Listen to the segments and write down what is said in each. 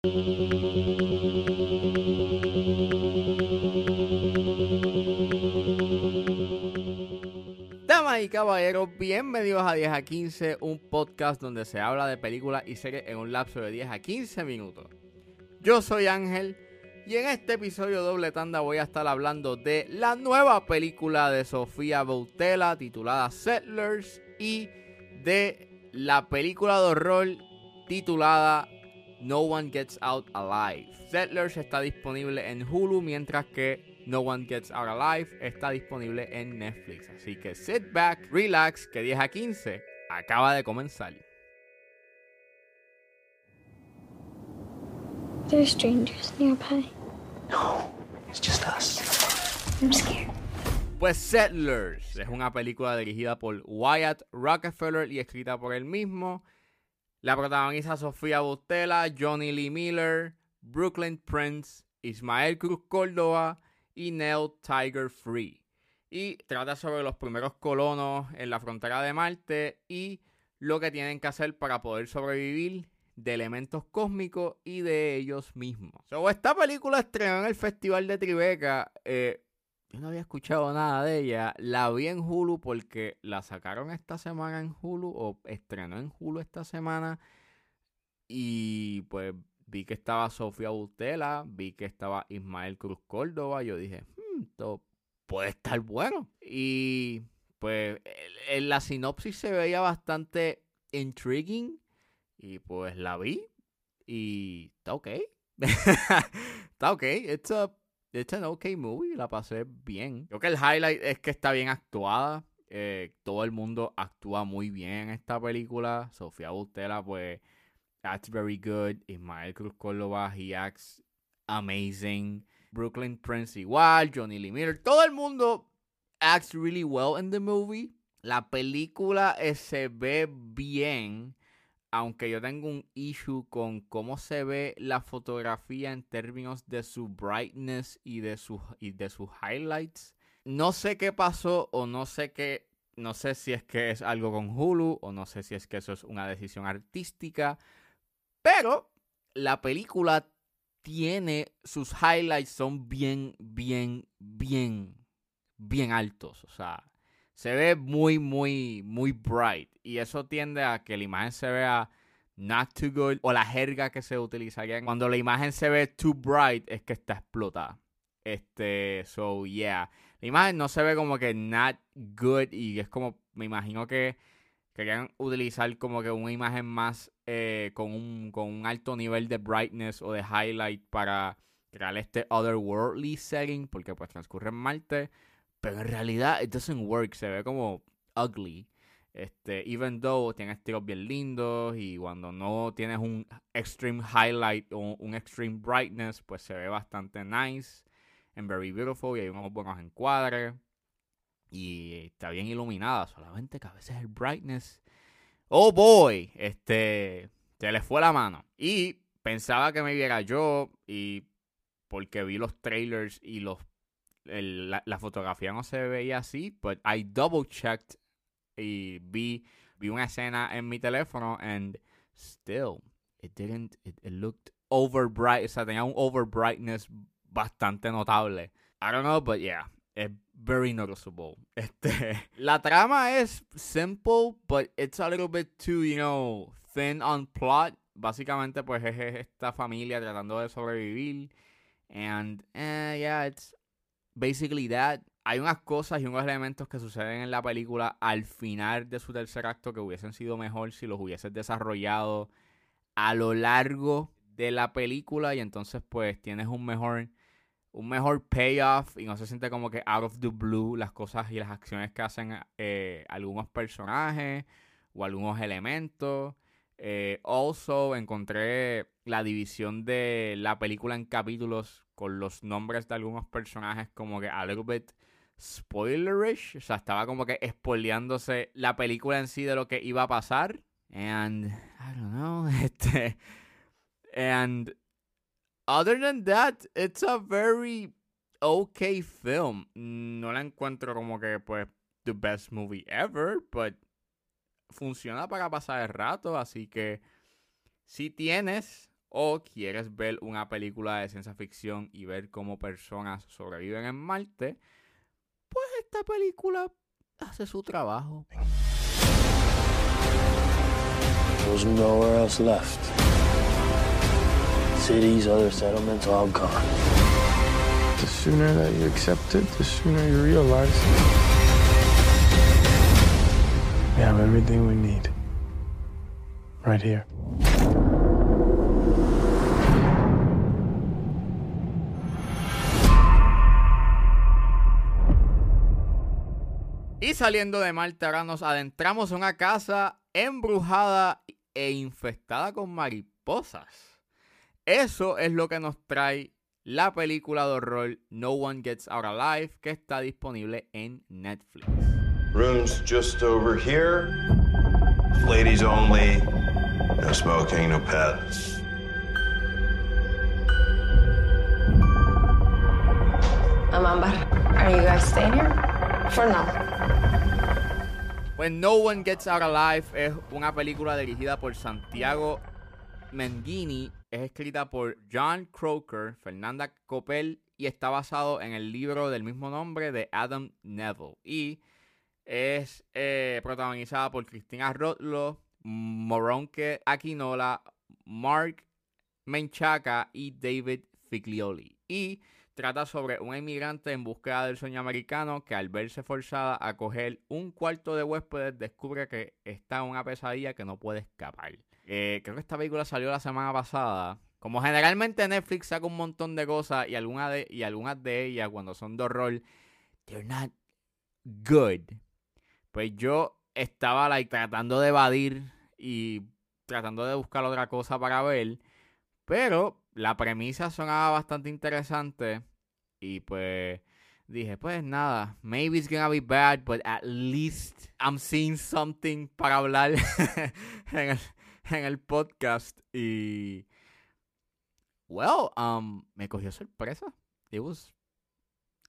Damas y caballeros, bienvenidos a 10 a 15, un podcast donde se habla de películas y series en un lapso de 10 a 15 minutos. Yo soy Ángel y en este episodio doble tanda voy a estar hablando de la nueva película de Sofía Boutella titulada Settlers y de la película de horror titulada No One Gets Out Alive. Settlers está disponible en Hulu mientras que No One Gets Out Alive está disponible en Netflix. Así que sit back, relax, que 10 a 15 acaba de comenzar. There are strangers nearby. No, it's just us. I'm scared. Pues Settlers es una película dirigida por Wyatt Rockefeller y escrita por él mismo. La protagoniza Sofía Bustela, Johnny Lee Miller, Brooklyn Prince, Ismael Cruz Córdoba y Neil Tiger Free. Y trata sobre los primeros colonos en la frontera de Marte y lo que tienen que hacer para poder sobrevivir de elementos cósmicos y de ellos mismos. So, esta película estrenó en el Festival de Tribeca. Eh, yo no había escuchado nada de ella. La vi en Hulu porque la sacaron esta semana en Hulu o estrenó en Hulu esta semana. Y pues vi que estaba Sofía Bustela, vi que estaba Ismael Cruz Córdoba. Yo dije, hmm, esto puede estar bueno. Y pues en la sinopsis se veía bastante intriguing. Y pues la vi. Y está ok. está ok. It's, a, it's an okay movie. La pasé bien. Creo que el highlight es que está bien actuada. Eh, todo el mundo actúa muy bien en esta película. Sofía Bustela, pues, acts very good. Ismael Cruz Córdoba, he acts amazing. Brooklyn Prince igual. Johnny Lee Miller. Todo el mundo acts really well in the movie. La película eh, se ve bien aunque yo tengo un issue con cómo se ve la fotografía en términos de su brightness y de, sus y de sus highlights. No sé qué pasó o no sé qué, no sé si es que es algo con Hulu o no sé si es que eso es una decisión artística, pero la película tiene sus highlights son bien, bien, bien, bien altos, o sea, se ve muy, muy, muy bright. Y eso tiende a que la imagen se vea not too good. O la jerga que se utilizaría. Cuando la imagen se ve too bright es que está explotada. Este, so yeah. La imagen no se ve como que not good. Y es como, me imagino que querían utilizar como que una imagen más eh, con, un, con un alto nivel de brightness o de highlight para crear este otherworldly setting. Porque pues transcurre en Marte. Pero en realidad, it doesn't work. Se ve como ugly. Este, even though tiene estilos bien lindos y cuando no tienes un extreme highlight o un extreme brightness, pues se ve bastante nice and very beautiful y hay unos buenos encuadres y está bien iluminada, solamente que a veces el brightness, oh boy, este, se le fue la mano y pensaba que me viera yo y porque vi los trailers y los la, fotografía no se veía así, but I double checked y vi, vi una escena en mi teléfono and still it didn't, it, it looked over bright, o sea, tenía un over brightness bastante notable. I don't know, but yeah, it's very noticeable. Este, la trama es simple, but it's a little bit too, you know, thin on plot. Básicamente, pues es esta familia tratando de sobrevivir. And, eh, yeah, it's basically that. Hay unas cosas y unos elementos que suceden en la película al final de su tercer acto que hubiesen sido mejor si los hubieses desarrollado a lo largo de la película y entonces pues tienes un mejor un mejor payoff y no se siente como que out of the blue las cosas y las acciones que hacen eh, algunos personajes o algunos elementos. Eh, also encontré la división de la película en capítulos con los nombres de algunos personajes como que a little bit spoilerish. O sea, estaba como que spoileándose la película en sí de lo que iba a pasar. And I don't know. Este. And other than that, it's a very okay film. No la encuentro como que, pues, the best movie ever, but funciona para pasar el rato. Así que si tienes o quieres ver una película de ciencia ficción y ver cómo personas sobreviven en Marte, pues esta película hace su trabajo. There's nowhere else left. Cities, other settlements, all gone. The sooner that you accept it, the sooner you realize we have everything we need right here. Y saliendo de ahora nos adentramos en una casa embrujada e infestada con mariposas. Eso es lo que nos trae la película de horror No One Gets Out Alive, que está disponible en Netflix. Rooms just over here. Ladies only. No smoking, no pets. I'm Amber. Are you guys staying here? For now. Pues No One Gets Out Alive es una película dirigida por Santiago Mengini, es escrita por John Croker, Fernanda Coppel y está basado en el libro del mismo nombre de Adam Neville. Y es eh, protagonizada por Cristina Rotlo, Moronke Aquinola, Mark Menchaca y David Figlioli. Y trata sobre un inmigrante en búsqueda del sueño americano que al verse forzada a coger un cuarto de huéspedes descubre que está en una pesadilla que no puede escapar. Eh, creo que esta película salió la semana pasada. Como generalmente Netflix saca un montón de cosas y, y algunas de ellas cuando son de horror, they're not good. Pues yo estaba like, tratando de evadir y tratando de buscar otra cosa para ver. Pero la premisa sonaba bastante interesante. Y pues dije, pues nada, maybe it's gonna be bad, but at least I'm seeing something para hablar en, el, en el podcast. Y well, um, me cogió sorpresa. It was,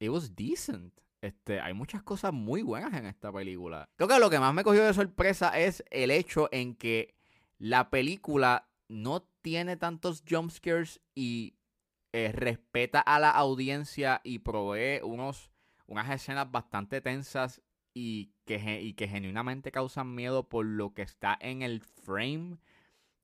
it was decent. Este, hay muchas cosas muy buenas en esta película. Creo que lo que más me cogió de sorpresa es el hecho en que la película no tiene tantos jumpscares y eh, respeta a la audiencia y provee unos, unas escenas bastante tensas y que, y que genuinamente causan miedo por lo que está en el frame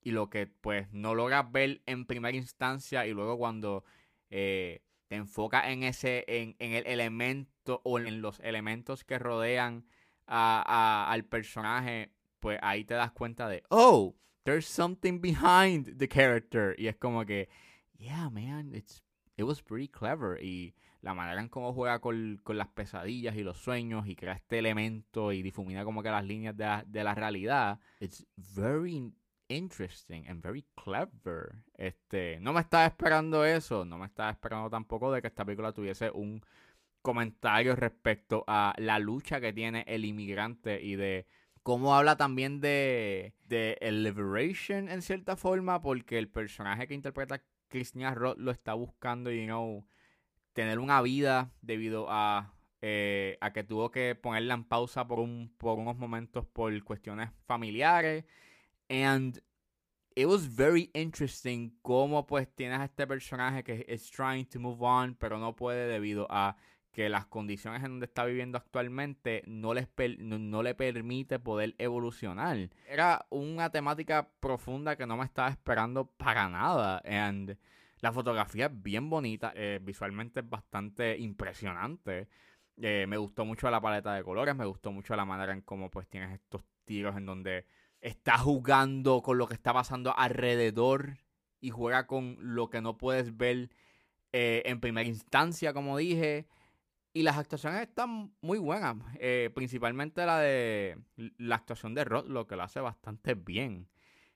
y lo que pues no logras ver en primera instancia y luego cuando eh, enfoca en ese en, en, el elemento o en los elementos que rodean a, a, al personaje pues ahí te das cuenta de oh there's something behind the character y es como que yeah man it's it was pretty clever y la manera en cómo juega con, con las pesadillas y los sueños y crea este elemento y difumina como que las líneas de la, de la realidad it's very interesting and very clever. Este, no me estaba esperando eso, no me estaba esperando tampoco de que esta película tuviese un comentario respecto a la lucha que tiene el inmigrante y de cómo habla también de, de el liberation en cierta forma, porque el personaje que interpreta Christina Roth lo está buscando, you know, tener una vida debido a, eh, a que tuvo que ponerla en pausa por, un, por unos momentos por cuestiones familiares. And it was very interesting cómo pues tienes a este personaje que es trying to move on, pero no puede debido a que las condiciones en donde está viviendo actualmente no, les no, no, le permite poder evolucionar. Era una temática profunda que no me estaba esperando para nada. And la fotografía es bien bonita, eh, visualmente es bastante impresionante. Eh, me gustó mucho la paleta de colores, me gustó mucho la manera en cómo pues tienes estos tiros en donde está jugando con lo que está pasando alrededor y juega con lo que no puedes ver eh, en primera instancia, como dije. Y las actuaciones están muy buenas. Eh, principalmente la de la actuación de Rod, lo que lo hace bastante bien.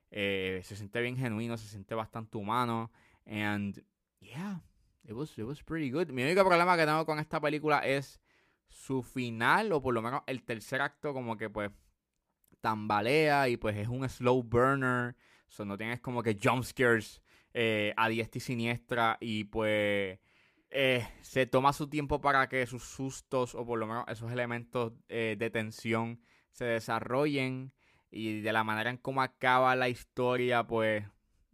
Eh, se siente bien genuino, se siente bastante humano. And yeah, it was, it was pretty good. Mi único problema que tengo con esta película es su final, o por lo menos el tercer acto, como que pues tambalea y pues es un slow burner. So no tienes como que jump scares eh, a diestra y siniestra y pues eh, se toma su tiempo para que sus sustos o por lo menos esos elementos eh, de tensión se desarrollen y de la manera en cómo acaba la historia pues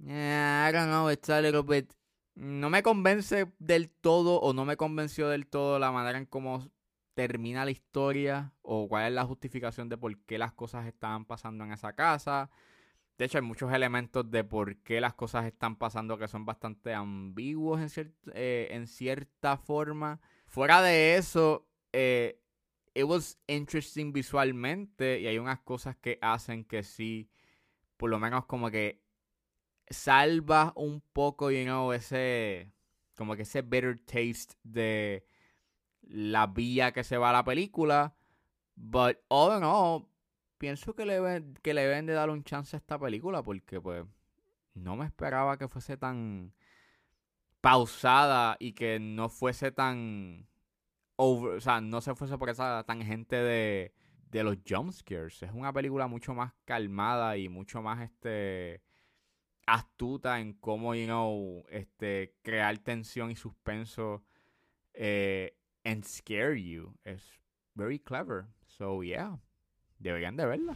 eh, I don't know, it's a little bit. No me convence del todo o no me convenció del todo la manera en cómo termina la historia o cuál es la justificación de por qué las cosas estaban pasando en esa casa. De hecho, hay muchos elementos de por qué las cosas están pasando que son bastante ambiguos en, eh, cierta forma. Fuera de eso, eh, it was interesting visualmente y hay unas cosas que hacen que sí, por lo menos como que salva un poco, you know, ese, como que ese bitter taste de la vía que se va a la película. But all in all, pienso que le, que le deben de dar un chance a esta película porque pues no me esperaba que fuese tan pausada y que no fuese tan over, o sea, no se fuese por esa tangente de, de los jumpscares. Es una película mucho más calmada y mucho más este astuta en cómo, you know, este, crear tensión y suspenso eh, and scare you. Es very clever. So, yeah, deberían de verla.